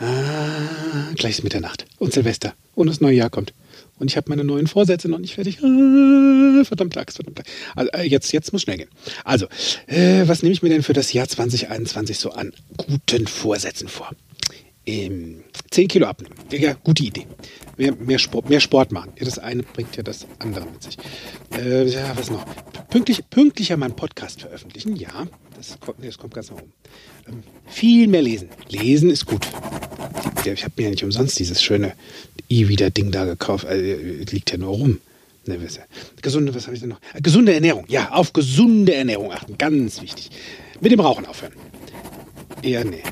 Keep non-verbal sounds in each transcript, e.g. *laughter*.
Ah, gleich ist Mitternacht und Silvester und das neue Jahr kommt. Und ich habe meine neuen Vorsätze noch nicht fertig. Ah, verdammt Axt, verdammt. Also, äh, jetzt, jetzt muss schnell gehen. Also, äh, was nehme ich mir denn für das Jahr 2021 so an guten Vorsätzen vor? Ähm, 10 Kilo abnehmen. Ja, gute Idee. Mehr, mehr, Sport, mehr Sport machen. Ja, das eine bringt ja das andere mit sich. Äh, ja, was noch? Pünktlich, pünktlicher meinen Podcast veröffentlichen. Ja, das kommt, das kommt ganz nach oben. Ähm, viel mehr lesen. Lesen ist gut. Ich habe mir ja nicht umsonst dieses schöne E-Wieder-Ding da gekauft. Also, liegt ja nur rum. Ne, gesunde, was habe ich denn noch? Äh, gesunde Ernährung. Ja, auf gesunde Ernährung achten. Ganz wichtig. Mit dem Rauchen aufhören. Eher nee.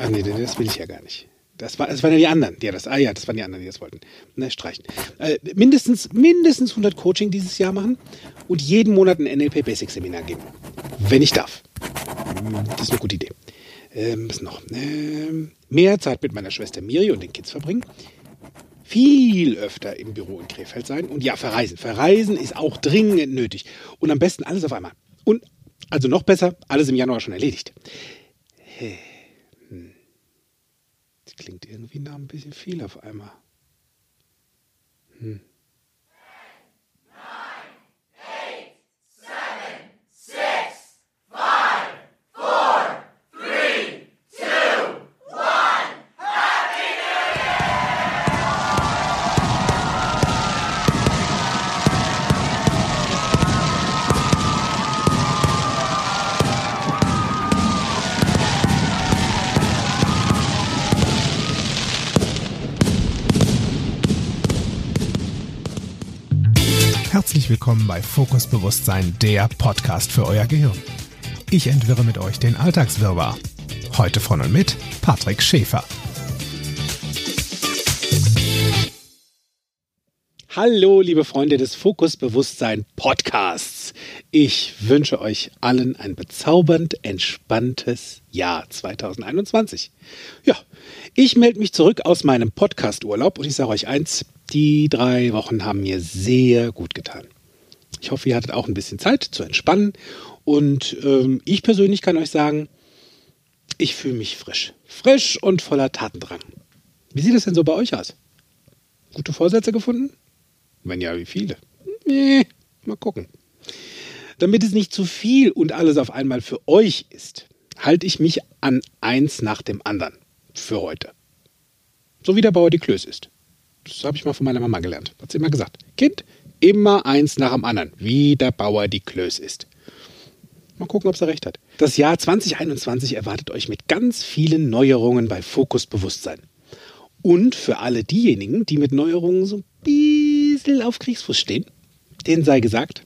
Ach nee, das will ich ja gar nicht. Das, war, das waren ja die anderen. Ja, das, ah ja, das waren die anderen, die das wollten. Ne, streichen. Äh, mindestens, mindestens 100 Coaching dieses Jahr machen und jeden Monat ein NLP Basic Seminar geben. Wenn ich darf. Das ist eine gute Idee. Ähm, was noch? Ähm, mehr Zeit mit meiner Schwester Miri und den Kids verbringen. Viel öfter im Büro in Krefeld sein. Und ja, verreisen. Verreisen ist auch dringend nötig. Und am besten alles auf einmal. Und also noch besser, alles im Januar schon erledigt. Hm. Das klingt irgendwie nach ein bisschen viel auf einmal. Hm. Herzlich willkommen bei Fokus Bewusstsein, der Podcast für euer Gehirn. Ich entwirre mit euch den Alltagswirrwarr. Heute von und mit Patrick Schäfer. Hallo, liebe Freunde des Fokus Bewusstsein Podcasts. Ich wünsche euch allen ein bezaubernd entspanntes Jahr 2021. Ja, ich melde mich zurück aus meinem Podcast-Urlaub und ich sage euch eins, die drei Wochen haben mir sehr gut getan. Ich hoffe, ihr hattet auch ein bisschen Zeit zu entspannen. Und ähm, ich persönlich kann euch sagen, ich fühle mich frisch. Frisch und voller Tatendrang. Wie sieht es denn so bei euch aus? Gute Vorsätze gefunden? Wenn ja, wie viele? Nee, mal gucken. Damit es nicht zu viel und alles auf einmal für euch ist, halte ich mich an eins nach dem anderen für heute. So wie der Bauer die Klöße ist. Das habe ich mal von meiner Mama gelernt. Hat sie immer gesagt. Kind, immer eins nach dem anderen, wie der Bauer die Klöß ist. Mal gucken, ob sie recht hat. Das Jahr 2021 erwartet euch mit ganz vielen Neuerungen bei Fokus Bewusstsein. Und für alle diejenigen, die mit Neuerungen so ein bisschen auf Kriegsfuß stehen, denen sei gesagt,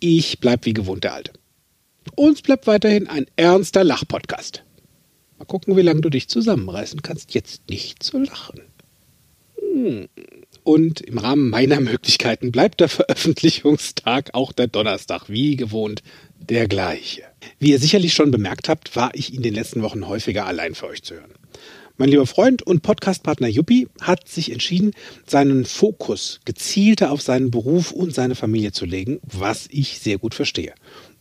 ich bleib wie gewohnt der Alte. Uns bleibt weiterhin ein ernster Lachpodcast. Mal gucken, wie lange du dich zusammenreißen kannst, jetzt nicht zu lachen. Und im Rahmen meiner Möglichkeiten bleibt der Veröffentlichungstag auch der Donnerstag, wie gewohnt, der gleiche. Wie ihr sicherlich schon bemerkt habt, war ich in den letzten Wochen häufiger allein für euch zu hören. Mein lieber Freund und Podcastpartner Yuppie hat sich entschieden, seinen Fokus gezielter auf seinen Beruf und seine Familie zu legen, was ich sehr gut verstehe.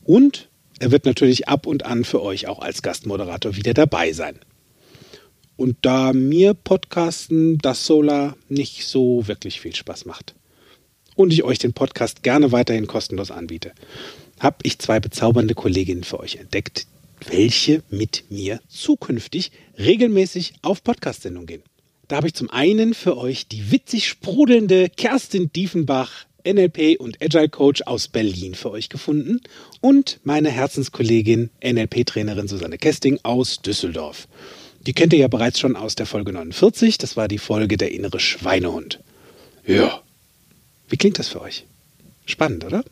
Und er wird natürlich ab und an für euch auch als Gastmoderator wieder dabei sein. Und da mir Podcasten das Solar nicht so wirklich viel Spaß macht und ich euch den Podcast gerne weiterhin kostenlos anbiete, habe ich zwei bezaubernde Kolleginnen für euch entdeckt, welche mit mir zukünftig regelmäßig auf Podcast-Sendung gehen. Da habe ich zum einen für euch die witzig sprudelnde Kerstin Diefenbach, NLP und Agile Coach aus Berlin für euch gefunden und meine Herzenskollegin NLP-Trainerin Susanne Kesting aus Düsseldorf. Die kennt ihr ja bereits schon aus der Folge 49. Das war die Folge Der innere Schweinehund. Ja. Wie klingt das für euch? Spannend, oder?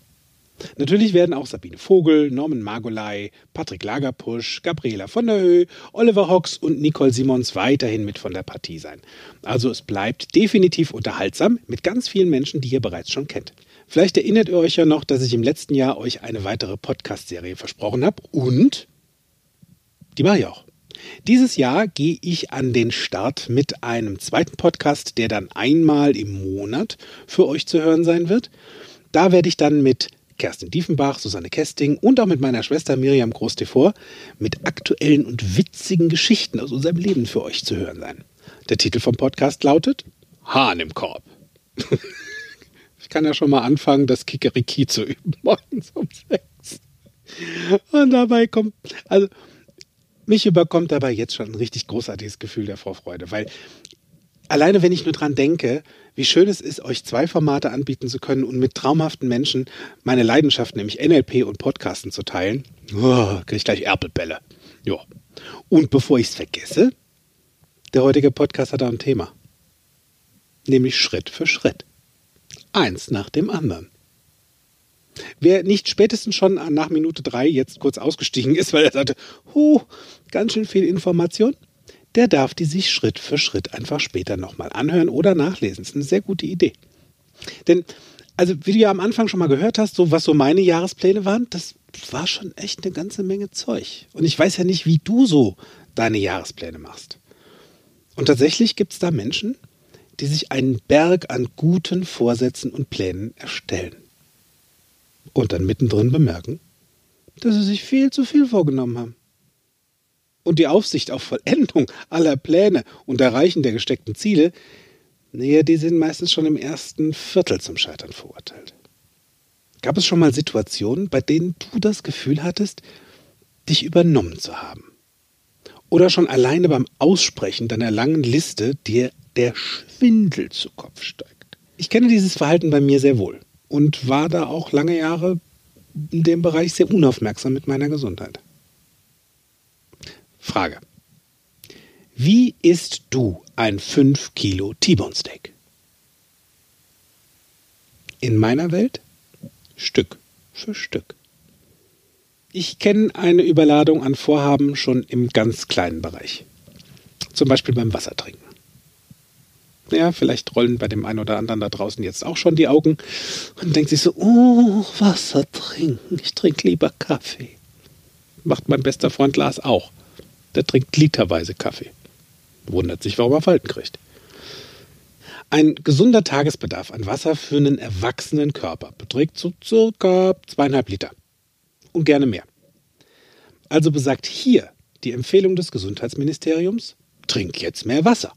Natürlich werden auch Sabine Vogel, Norman Margolay, Patrick Lagerpusch, Gabriela von der Höhe, Oliver Hocks und Nicole Simons weiterhin mit von der Partie sein. Also es bleibt definitiv unterhaltsam mit ganz vielen Menschen, die ihr bereits schon kennt. Vielleicht erinnert ihr euch ja noch, dass ich im letzten Jahr euch eine weitere Podcast-Serie versprochen habe und die war ja auch. Dieses Jahr gehe ich an den Start mit einem zweiten Podcast, der dann einmal im Monat für euch zu hören sein wird. Da werde ich dann mit Kerstin Diefenbach, Susanne Kesting und auch mit meiner Schwester Miriam Groß-Devor mit aktuellen und witzigen Geschichten aus unserem Leben für euch zu hören sein. Der Titel vom Podcast lautet Hahn im Korb. *laughs* ich kann ja schon mal anfangen, das Kikeriki zu üben *laughs* morgens um sechs. Und dabei kommt, also mich überkommt dabei jetzt schon ein richtig großartiges Gefühl der Vorfreude, weil alleine wenn ich nur dran denke, wie schön es ist, euch zwei Formate anbieten zu können und mit traumhaften Menschen meine Leidenschaft, nämlich NLP und Podcasten zu teilen, oh, kriege ich gleich Erpelbälle. Ja. Und bevor ich es vergesse, der heutige Podcast hat auch ein Thema. Nämlich Schritt für Schritt. Eins nach dem anderen. Wer nicht spätestens schon nach Minute drei jetzt kurz ausgestiegen ist, weil er sagte, huh, ganz schön viel Information, der darf die sich Schritt für Schritt einfach später nochmal anhören oder nachlesen. Das ist eine sehr gute Idee. Denn, also wie du ja am Anfang schon mal gehört hast, so was so meine Jahrespläne waren, das war schon echt eine ganze Menge Zeug. Und ich weiß ja nicht, wie du so deine Jahrespläne machst. Und tatsächlich gibt es da Menschen, die sich einen Berg an guten Vorsätzen und Plänen erstellen. Und dann mittendrin bemerken, dass sie sich viel zu viel vorgenommen haben und die Aufsicht auf Vollendung aller Pläne und Erreichen der gesteckten Ziele, naja, die sind meistens schon im ersten Viertel zum Scheitern verurteilt. Gab es schon mal Situationen, bei denen du das Gefühl hattest, dich übernommen zu haben? Oder schon alleine beim Aussprechen deiner langen Liste dir der Schwindel zu Kopf steigt? Ich kenne dieses Verhalten bei mir sehr wohl und war da auch lange Jahre in dem Bereich sehr unaufmerksam mit meiner Gesundheit. Frage. Wie isst du ein 5 Kilo T-Bone Steak? In meiner Welt Stück für Stück. Ich kenne eine Überladung an Vorhaben schon im ganz kleinen Bereich. Zum Beispiel beim Wassertrinken. Ja, vielleicht rollen bei dem einen oder anderen da draußen jetzt auch schon die Augen und denkt sich so, oh, Wasser trinken, ich trinke lieber Kaffee. Macht mein bester Freund Lars auch der trinkt literweise Kaffee. Wundert sich, warum er Falten kriegt. Ein gesunder Tagesbedarf an Wasser für einen erwachsenen Körper beträgt so circa zweieinhalb Liter. Und gerne mehr. Also besagt hier die Empfehlung des Gesundheitsministeriums, trink jetzt mehr Wasser.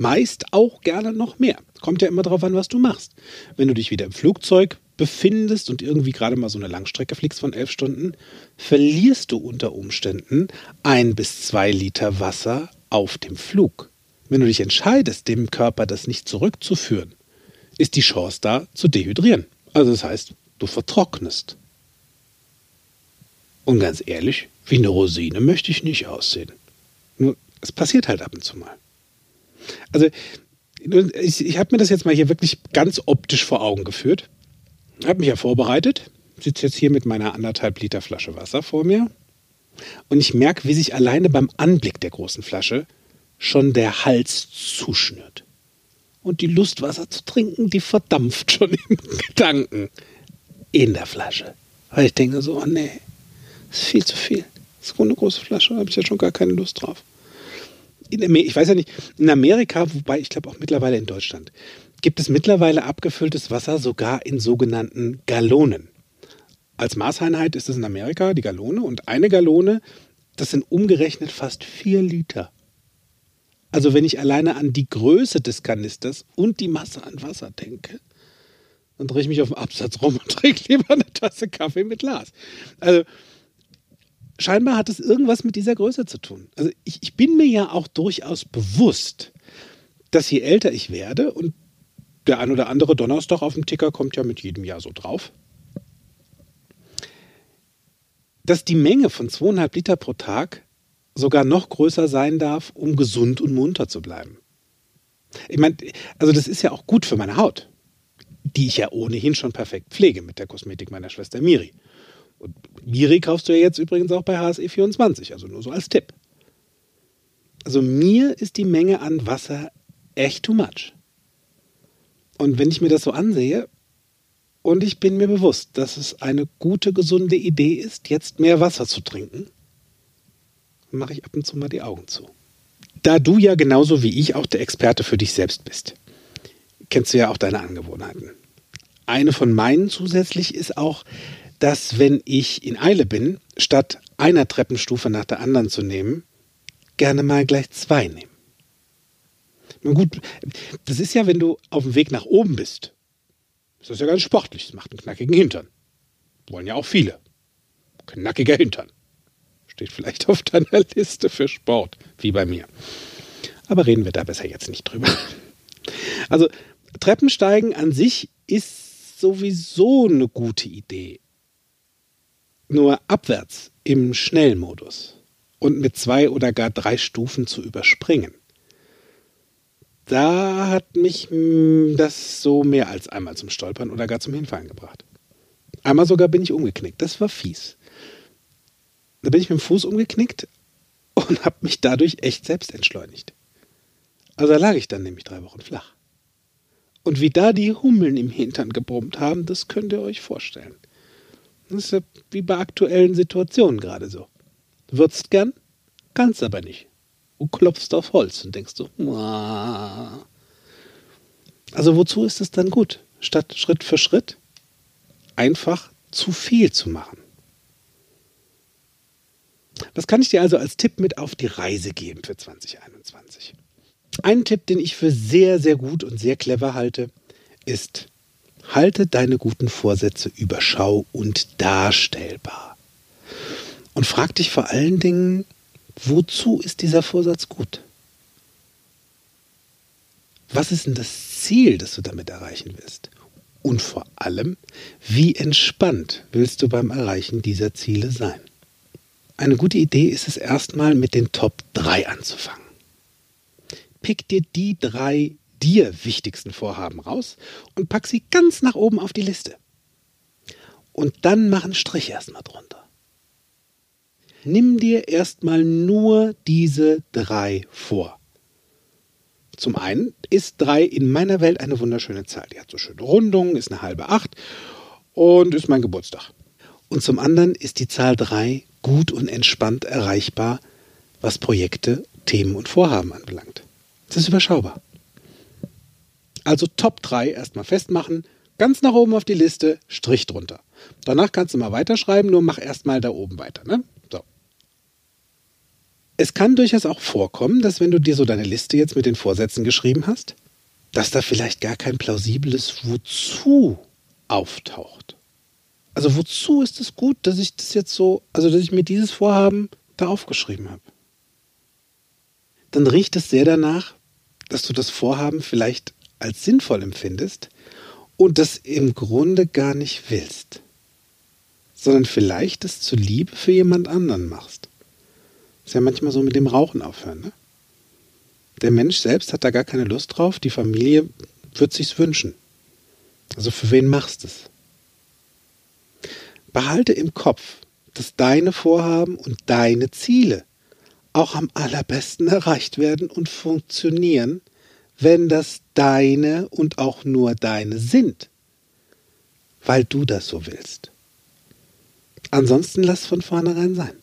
Meist auch gerne noch mehr. Kommt ja immer darauf an, was du machst. Wenn du dich wieder im Flugzeug befindest und irgendwie gerade mal so eine Langstrecke fliegst von elf Stunden, verlierst du unter Umständen ein bis zwei Liter Wasser auf dem Flug. Wenn du dich entscheidest, dem Körper das nicht zurückzuführen, ist die Chance da zu dehydrieren. Also das heißt, du vertrocknest. Und ganz ehrlich, wie eine Rosine möchte ich nicht aussehen. Nur, es passiert halt ab und zu mal. Also, ich, ich habe mir das jetzt mal hier wirklich ganz optisch vor Augen geführt habe mich ja vorbereitet, sitze jetzt hier mit meiner anderthalb Liter Flasche Wasser vor mir und ich merke, wie sich alleine beim Anblick der großen Flasche schon der Hals zuschnürt. Und die Lust, Wasser zu trinken, die verdampft schon im *laughs* Gedanken in der Flasche. Weil ich denke so, oh nee, das ist viel zu viel. Das ist eine große Flasche, da habe ich ja schon gar keine Lust drauf. In, ich weiß ja nicht, in Amerika, wobei ich glaube auch mittlerweile in Deutschland, gibt es mittlerweile abgefülltes Wasser sogar in sogenannten Gallonen. Als Maßeinheit ist es in Amerika die Gallone und eine Gallone, das sind umgerechnet fast vier Liter. Also wenn ich alleine an die Größe des Kanisters und die Masse an Wasser denke, dann drehe ich mich auf dem Absatz rum und *laughs* trinke lieber eine Tasse Kaffee mit Glas. Also scheinbar hat es irgendwas mit dieser Größe zu tun. Also ich, ich bin mir ja auch durchaus bewusst, dass je älter ich werde und der ein oder andere Donnerstag auf dem Ticker kommt ja mit jedem Jahr so drauf. Dass die Menge von zweieinhalb Liter pro Tag sogar noch größer sein darf, um gesund und munter zu bleiben. Ich meine, also das ist ja auch gut für meine Haut, die ich ja ohnehin schon perfekt pflege mit der Kosmetik meiner Schwester Miri. Und Miri kaufst du ja jetzt übrigens auch bei HSE24, also nur so als Tipp. Also mir ist die Menge an Wasser echt too much. Und wenn ich mir das so ansehe, und ich bin mir bewusst, dass es eine gute, gesunde Idee ist, jetzt mehr Wasser zu trinken, mache ich ab und zu mal die Augen zu. Da du ja genauso wie ich auch der Experte für dich selbst bist, kennst du ja auch deine Angewohnheiten. eine von meinen zusätzlich ist auch, dass wenn ich in Eile bin, statt einer Treppenstufe nach der anderen zu nehmen, gerne mal gleich zwei nehmen. Nun gut, das ist ja, wenn du auf dem Weg nach oben bist. Das ist ja ganz sportlich. Das macht einen knackigen Hintern. Wollen ja auch viele. Knackiger Hintern. Steht vielleicht auf deiner *laughs* Liste für Sport, wie bei mir. Aber reden wir da besser jetzt nicht drüber. Also, Treppensteigen an sich ist sowieso eine gute Idee. Nur abwärts im Schnellmodus und mit zwei oder gar drei Stufen zu überspringen. Da hat mich hm, das so mehr als einmal zum Stolpern oder gar zum Hinfallen gebracht. Einmal sogar bin ich umgeknickt. Das war fies. Da bin ich mit dem Fuß umgeknickt und *laughs* habe mich dadurch echt selbst entschleunigt. Also da lag ich dann nämlich drei Wochen flach. Und wie da die Hummeln im Hintern gebrummt haben, das könnt ihr euch vorstellen. Das ist ja wie bei aktuellen Situationen gerade so. Du würdest gern, kannst aber nicht. Du klopfst auf Holz und denkst so, Muah. also wozu ist es dann gut? Statt Schritt für Schritt einfach zu viel zu machen. Was kann ich dir also als Tipp mit auf die Reise geben für 2021? Ein Tipp, den ich für sehr, sehr gut und sehr clever halte, ist, halte deine guten Vorsätze überschau und darstellbar. Und frag dich vor allen Dingen, wozu ist dieser Vorsatz gut? Was ist denn das Ziel, das du damit erreichen willst? Und vor allem, wie entspannt willst du beim Erreichen dieser Ziele sein? Eine gute Idee ist es erstmal mit den Top 3 anzufangen. Pick dir die drei dir wichtigsten Vorhaben raus und pack sie ganz nach oben auf die Liste. Und dann mach einen Strich erstmal drunter. Nimm dir erstmal nur diese drei vor. Zum einen ist drei in meiner Welt eine wunderschöne Zahl. Die hat so schöne Rundungen, ist eine halbe acht und ist mein Geburtstag. Und zum anderen ist die Zahl drei gut und entspannt erreichbar, was Projekte, Themen und Vorhaben anbelangt. Das ist überschaubar. Also Top 3 erstmal festmachen, ganz nach oben auf die Liste, Strich drunter. Danach kannst du mal weiterschreiben, nur mach erstmal da oben weiter. Ne? So. Es kann durchaus auch vorkommen, dass wenn du dir so deine Liste jetzt mit den Vorsätzen geschrieben hast, dass da vielleicht gar kein plausibles Wozu auftaucht. Also wozu ist es gut, dass ich das jetzt so, also dass ich mir dieses Vorhaben da aufgeschrieben habe? Dann riecht es sehr danach, dass du das Vorhaben vielleicht als sinnvoll empfindest und das im Grunde gar nicht willst, sondern vielleicht es zur Liebe für jemand anderen machst. Ist ja manchmal so mit dem Rauchen aufhören. Ne? Der Mensch selbst hat da gar keine Lust drauf, die Familie wird sich's wünschen. Also für wen machst es? Behalte im Kopf, dass deine Vorhaben und deine Ziele auch am allerbesten erreicht werden und funktionieren, wenn das deine und auch nur deine sind, weil du das so willst. Ansonsten lass von vornherein sein.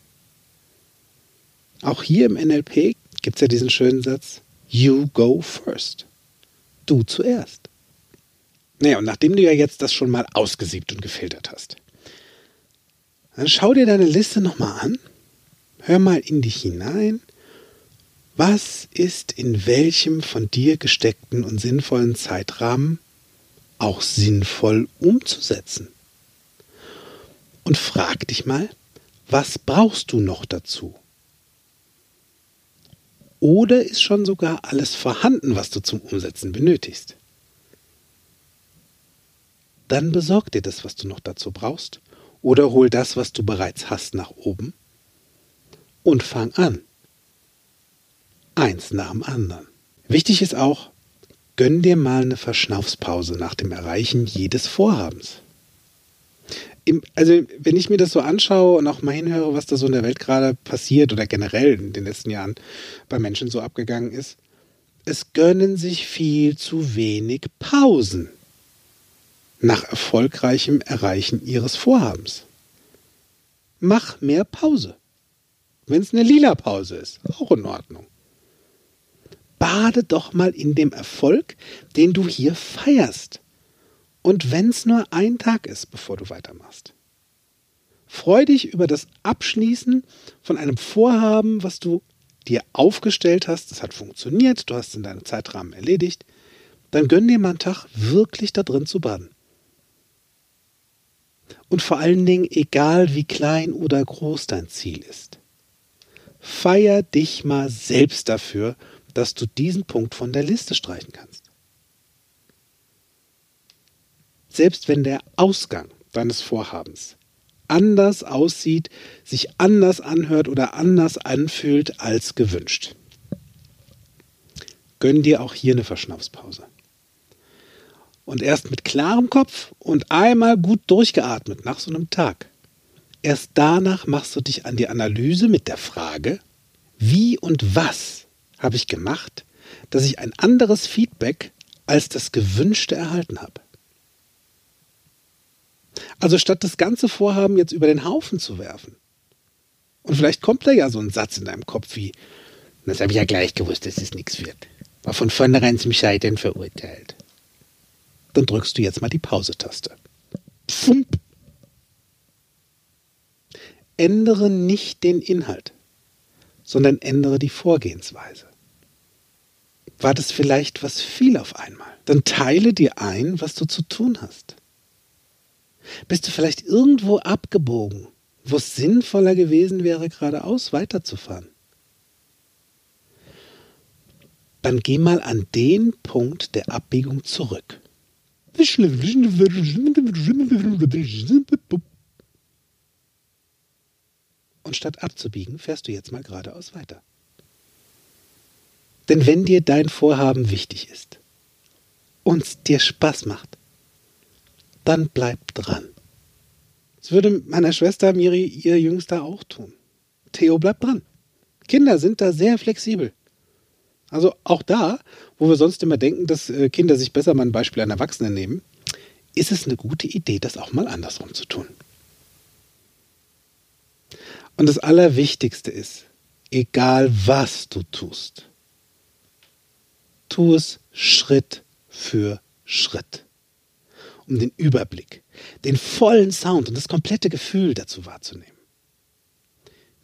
Auch hier im NLP gibt es ja diesen schönen Satz, You go first. Du zuerst. Naja, und nachdem du ja jetzt das schon mal ausgesiebt und gefiltert hast, dann schau dir deine Liste nochmal an, hör mal in dich hinein was ist in welchem von dir gesteckten und sinnvollen Zeitrahmen auch sinnvoll umzusetzen? Und frag dich mal, was brauchst du noch dazu? Oder ist schon sogar alles vorhanden, was du zum Umsetzen benötigst? Dann besorg dir das, was du noch dazu brauchst, oder hol das, was du bereits hast, nach oben und fang an eins nach dem anderen. Wichtig ist auch, gönn dir mal eine Verschnaufspause nach dem Erreichen jedes Vorhabens. Also, wenn ich mir das so anschaue und auch mal hinhöre, was da so in der Welt gerade passiert oder generell in den letzten Jahren bei Menschen so abgegangen ist, es gönnen sich viel zu wenig Pausen nach erfolgreichem Erreichen ihres Vorhabens. Mach mehr Pause. Wenn es eine lila Pause ist, auch in Ordnung bade doch mal in dem Erfolg, den du hier feierst. Und wenn es nur ein Tag ist, bevor du weitermachst. Freu dich über das Abschließen von einem Vorhaben, was du dir aufgestellt hast. Das hat funktioniert, du hast es in deinem Zeitrahmen erledigt. Dann gönn dir mal einen Tag wirklich da drin zu baden. Und vor allen Dingen, egal wie klein oder groß dein Ziel ist, feier dich mal selbst dafür, dass du diesen Punkt von der Liste streichen kannst. Selbst wenn der Ausgang deines Vorhabens anders aussieht, sich anders anhört oder anders anfühlt als gewünscht. Gönn dir auch hier eine Verschnaufspause. Und erst mit klarem Kopf und einmal gut durchgeatmet nach so einem Tag. Erst danach machst du dich an die Analyse mit der Frage, wie und was habe ich gemacht, dass ich ein anderes Feedback als das gewünschte erhalten habe. Also statt das ganze Vorhaben jetzt über den Haufen zu werfen. Und vielleicht kommt da ja so ein Satz in deinem Kopf wie, das habe ich ja gleich gewusst, dass es nichts wird. War von vornherein zum Scheitern verurteilt. Dann drückst du jetzt mal die Pause-Taste. Pfump. Ändere nicht den Inhalt, sondern ändere die Vorgehensweise. War das vielleicht was viel auf einmal? Dann teile dir ein, was du zu tun hast. Bist du vielleicht irgendwo abgebogen, wo es sinnvoller gewesen wäre, geradeaus weiterzufahren? Dann geh mal an den Punkt der Abbiegung zurück. Und statt abzubiegen, fährst du jetzt mal geradeaus weiter. Denn wenn dir dein Vorhaben wichtig ist und dir Spaß macht, dann bleib dran. Das würde meiner Schwester Miri, ihr Jüngster, auch tun. Theo bleibt dran. Kinder sind da sehr flexibel. Also auch da, wo wir sonst immer denken, dass äh, Kinder sich besser mal ein Beispiel an Erwachsenen nehmen, ist es eine gute Idee, das auch mal andersrum zu tun. Und das Allerwichtigste ist, egal was du tust, tu es Schritt für Schritt um den Überblick, den vollen Sound und das komplette Gefühl dazu wahrzunehmen.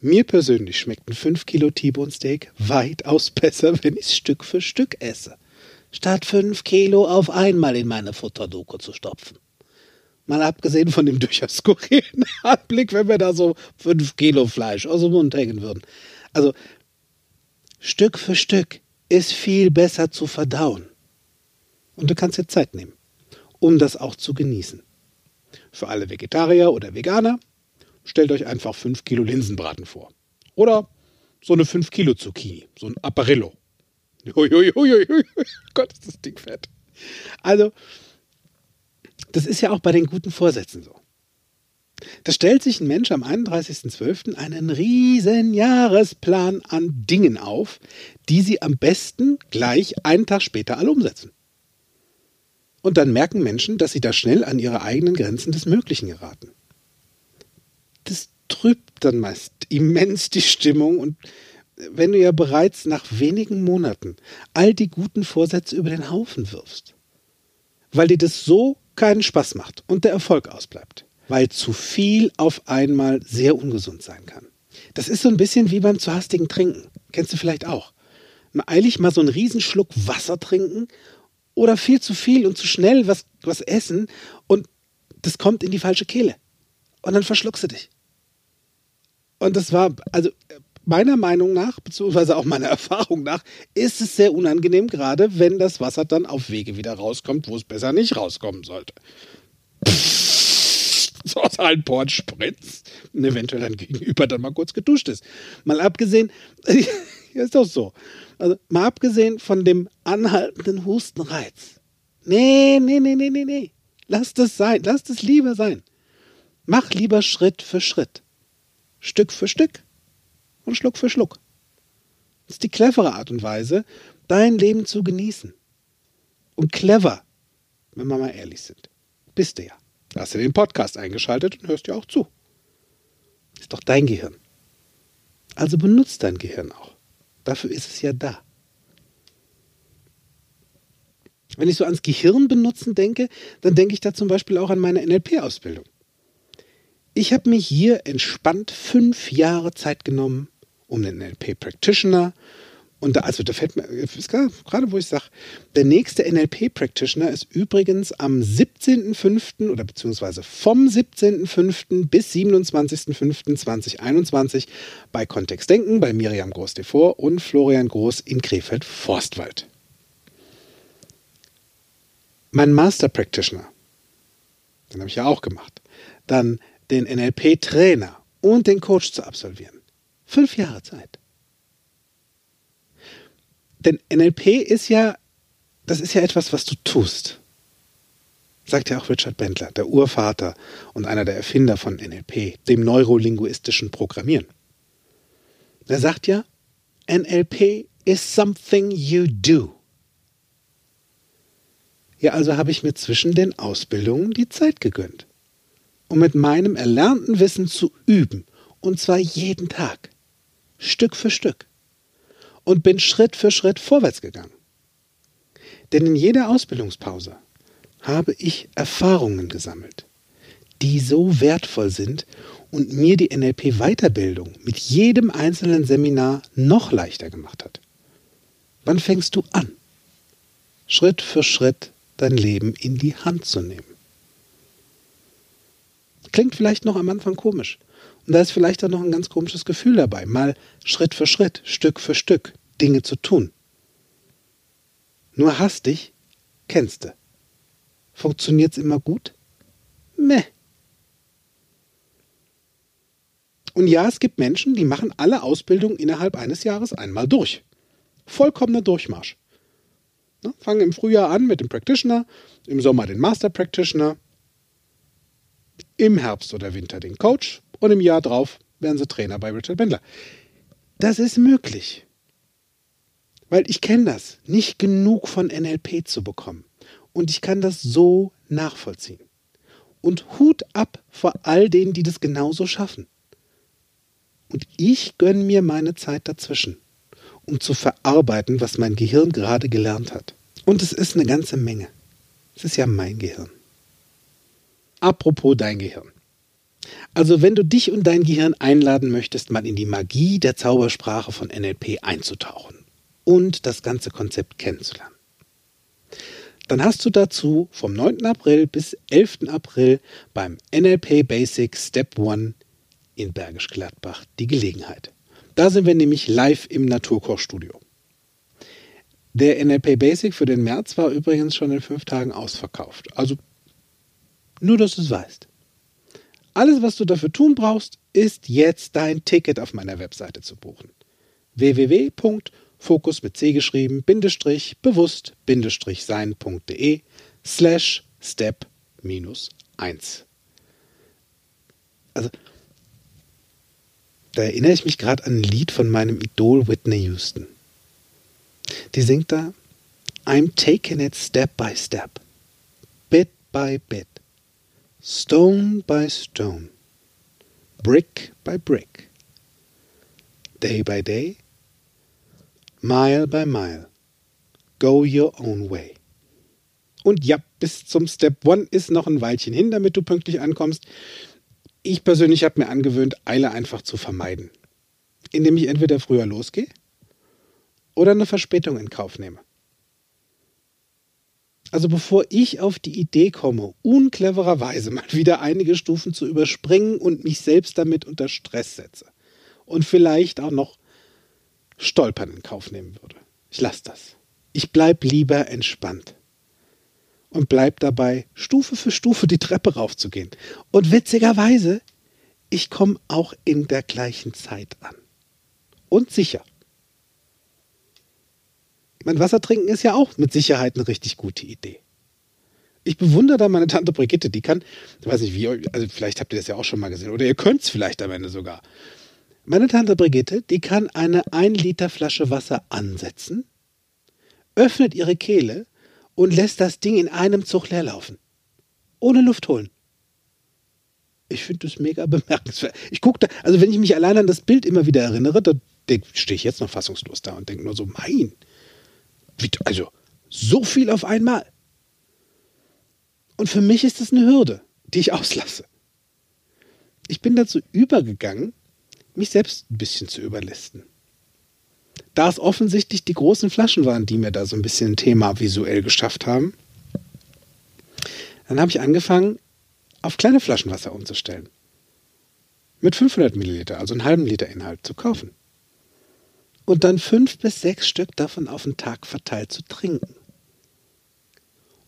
Mir persönlich schmeckt ein 5 Kilo T-Bone Steak weitaus besser, *laughs* wenn ich es Stück für Stück esse, statt 5 Kilo auf einmal in meine Futterdoku zu stopfen. Mal abgesehen von dem durchaus skurrilen *laughs* Anblick, wenn wir da so 5 Kilo Fleisch aus dem Mund hängen würden. Also Stück für Stück ist viel besser zu verdauen. Und du kannst dir Zeit nehmen um das auch zu genießen. Für alle Vegetarier oder Veganer stellt euch einfach 5 Kilo Linsenbraten vor. Oder so eine 5 Kilo Zucchini, so ein Apparillo. Uiuiuiui. *laughs* Gott, ist das Ding fett. Also, das ist ja auch bei den guten Vorsätzen so. Da stellt sich ein Mensch am 31.12. einen riesen Jahresplan an Dingen auf, die sie am besten gleich einen Tag später alle umsetzen. Und dann merken Menschen, dass sie da schnell an ihre eigenen Grenzen des Möglichen geraten. Das trübt dann meist immens die Stimmung und wenn du ja bereits nach wenigen Monaten all die guten Vorsätze über den Haufen wirfst, weil dir das so keinen Spaß macht und der Erfolg ausbleibt, weil zu viel auf einmal sehr ungesund sein kann. Das ist so ein bisschen wie beim zu hastigen Trinken. Kennst du vielleicht auch. Eilig mal so einen Riesenschluck Wasser trinken oder viel zu viel und zu schnell was, was essen und das kommt in die falsche Kehle. Und dann verschluckst du dich. Und das war, also meiner Meinung nach, beziehungsweise auch meiner *laughs* Erfahrung nach, ist es sehr unangenehm, gerade wenn das Wasser dann auf Wege wieder rauskommt, wo es besser nicht rauskommen sollte. *laughs* So aus allen Poren spritzt und eventuell dann gegenüber dann mal kurz geduscht ist. Mal abgesehen, *laughs* ist doch so. Also mal abgesehen von dem anhaltenden Hustenreiz. Nee, nee, nee, nee, nee, nee. Lass das sein. Lass das lieber sein. Mach lieber Schritt für Schritt. Stück für Stück und Schluck für Schluck. Das ist die clevere Art und Weise, dein Leben zu genießen. Und clever, wenn wir mal ehrlich sind, bist du ja. Hast du den Podcast eingeschaltet und hörst dir auch zu. Ist doch dein Gehirn. Also benutzt dein Gehirn auch. Dafür ist es ja da. Wenn ich so ans Gehirn benutzen denke, dann denke ich da zum Beispiel auch an meine NLP-Ausbildung. Ich habe mir hier entspannt fünf Jahre Zeit genommen, um den NLP-Practitioner und da, also da fällt mir, gerade wo ich sage, der nächste NLP-Practitioner ist übrigens am 17.05. oder beziehungsweise vom 17.05. bis 27.05.2021 bei Kontext Denken bei Miriam Groß-Devor und Florian Groß in Krefeld-Forstwald. Mein Master Practitioner, den habe ich ja auch gemacht. Dann den NLP-Trainer und den Coach zu absolvieren. Fünf Jahre Zeit. Denn NLP ist ja, das ist ja etwas, was du tust. Sagt ja auch Richard Bentler, der Urvater und einer der Erfinder von NLP, dem neurolinguistischen Programmieren. Er sagt ja, NLP is something you do. Ja, also habe ich mir zwischen den Ausbildungen die Zeit gegönnt, um mit meinem erlernten Wissen zu üben, und zwar jeden Tag, Stück für Stück und bin Schritt für Schritt vorwärts gegangen. Denn in jeder Ausbildungspause habe ich Erfahrungen gesammelt, die so wertvoll sind und mir die NLP-Weiterbildung mit jedem einzelnen Seminar noch leichter gemacht hat. Wann fängst du an, Schritt für Schritt dein Leben in die Hand zu nehmen? Klingt vielleicht noch am Anfang komisch, und da ist vielleicht auch noch ein ganz komisches Gefühl dabei, mal Schritt für Schritt, Stück für Stück Dinge zu tun. Nur hastig kennst du. Funktioniert's immer gut? Meh. Und ja, es gibt Menschen, die machen alle Ausbildungen innerhalb eines Jahres einmal durch. Vollkommener Durchmarsch. Ne? Fangen im Frühjahr an mit dem Practitioner, im Sommer den Master Practitioner, im Herbst oder Winter den Coach und im Jahr drauf werden sie Trainer bei Richard Bendler. Das ist möglich. Weil ich kenne das, nicht genug von NLP zu bekommen. Und ich kann das so nachvollziehen. Und Hut ab vor all denen, die das genauso schaffen. Und ich gönne mir meine Zeit dazwischen, um zu verarbeiten, was mein Gehirn gerade gelernt hat. Und es ist eine ganze Menge. Es ist ja mein Gehirn. Apropos dein Gehirn. Also wenn du dich und dein Gehirn einladen möchtest, mal in die Magie der Zaubersprache von NLP einzutauchen und das ganze Konzept kennenzulernen, dann hast du dazu vom 9. April bis 11. April beim NLP Basic Step 1 in Bergisch Gladbach die Gelegenheit. Da sind wir nämlich live im Naturkochstudio. Der NLP Basic für den März war übrigens schon in fünf Tagen ausverkauft. Also nur, dass du es weißt. Alles, was du dafür tun brauchst, ist jetzt dein Ticket auf meiner Webseite zu buchen. www.fokus mit C geschrieben, Bindestrich, bewusst, Bindestrich sein.de slash step minus 1. Also, da erinnere ich mich gerade an ein Lied von meinem Idol Whitney Houston. Die singt da I'm taking it step by step, bit by bit stone by stone, brick by brick, day by day, mile by mile, go your own way. Und ja, bis zum Step One ist noch ein Weilchen hin, damit du pünktlich ankommst. Ich persönlich habe mir angewöhnt, Eile einfach zu vermeiden, indem ich entweder früher losgehe oder eine Verspätung in Kauf nehme. Also bevor ich auf die Idee komme, unclevererweise mal wieder einige Stufen zu überspringen und mich selbst damit unter Stress setze und vielleicht auch noch Stolpern in Kauf nehmen würde. Ich lasse das. Ich bleib lieber entspannt und bleib dabei, Stufe für Stufe die Treppe raufzugehen. Und witzigerweise, ich komme auch in der gleichen Zeit an. Und sicher. Mein Wasser trinken ist ja auch mit Sicherheit eine richtig gute Idee. Ich bewundere da meine Tante Brigitte, die kann, ich weiß nicht wie, also vielleicht habt ihr das ja auch schon mal gesehen, oder ihr könnt es vielleicht am Ende sogar. Meine Tante Brigitte, die kann eine 1 Liter Flasche Wasser ansetzen, öffnet ihre Kehle und lässt das Ding in einem Zug leerlaufen. Ohne Luft holen. Ich finde das mega *laughs* bemerkenswert. Ich gucke da, also wenn ich mich allein an das Bild immer wieder erinnere, da stehe ich jetzt noch fassungslos da und denke nur so, mein, also So viel auf einmal. Und für mich ist das eine Hürde, die ich *laughs* auslasse. Ich bin dazu übergegangen, mich selbst ein bisschen zu überlisten. Da es offensichtlich die großen Flaschen waren, die mir da so ein bisschen ein Thema visuell geschafft haben, dann habe ich angefangen, auf kleine Flaschenwasser umzustellen. Mit 500 Milliliter, also einen halben Liter Inhalt zu kaufen. Und dann fünf bis sechs Stück davon auf den Tag verteilt zu trinken.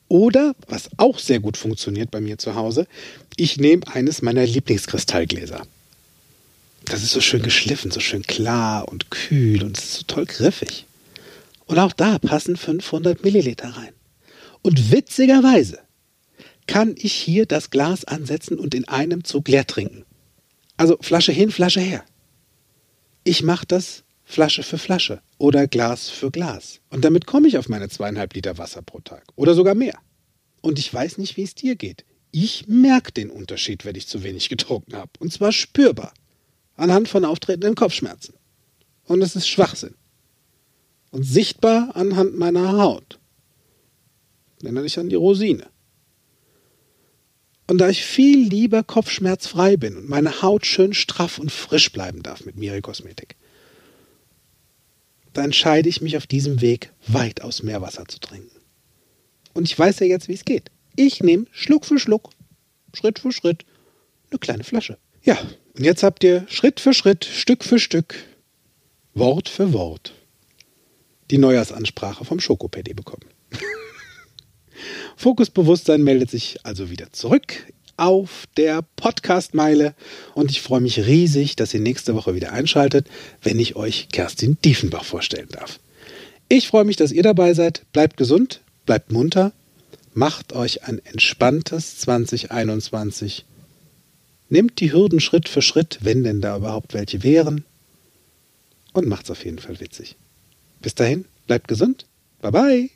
Oder, was auch sehr gut funktioniert bei mir zu Hause, ich nehme eines meiner Lieblingskristallgläser. Das ist so schön geschliffen, so schön klar und kühl und so toll griffig. Und auch da passen 500 Milliliter rein. Und witzigerweise kann ich hier das Glas ansetzen und in einem Zug leer trinken. Also Flasche hin, Flasche her. Ich mache das Flasche für Flasche oder Glas für Glas. Und damit komme ich auf meine zweieinhalb Liter Wasser pro Tag oder sogar mehr. Und ich weiß nicht, wie es dir geht. Ich merke den Unterschied, wenn ich zu wenig getrunken habe. Und zwar spürbar. Anhand von auftretenden Kopfschmerzen. Und es ist Schwachsinn. Und sichtbar anhand meiner Haut. Erinnere dich an die Rosine. Und da ich viel lieber kopfschmerzfrei bin und meine Haut schön straff und frisch bleiben darf mit Miri Kosmetik, da entscheide ich mich auf diesem Weg, weitaus mehr Wasser zu trinken. Und ich weiß ja jetzt, wie es geht. Ich nehme Schluck für Schluck, Schritt für Schritt, eine kleine Flasche. Ja, und jetzt habt ihr Schritt für Schritt, Stück für Stück, Wort für Wort die Neujahrsansprache vom Schokopädi bekommen. *laughs* Fokusbewusstsein meldet sich also wieder zurück auf der Podcast-Meile und ich freue mich riesig, dass ihr nächste Woche wieder einschaltet, wenn ich euch Kerstin Diefenbach vorstellen darf. Ich freue mich, dass ihr dabei seid. Bleibt gesund, bleibt munter, macht euch ein entspanntes 2021. Nehmt die Hürden Schritt für Schritt, wenn denn da überhaupt welche wären. Und macht's auf jeden Fall witzig. Bis dahin, bleibt gesund. Bye bye.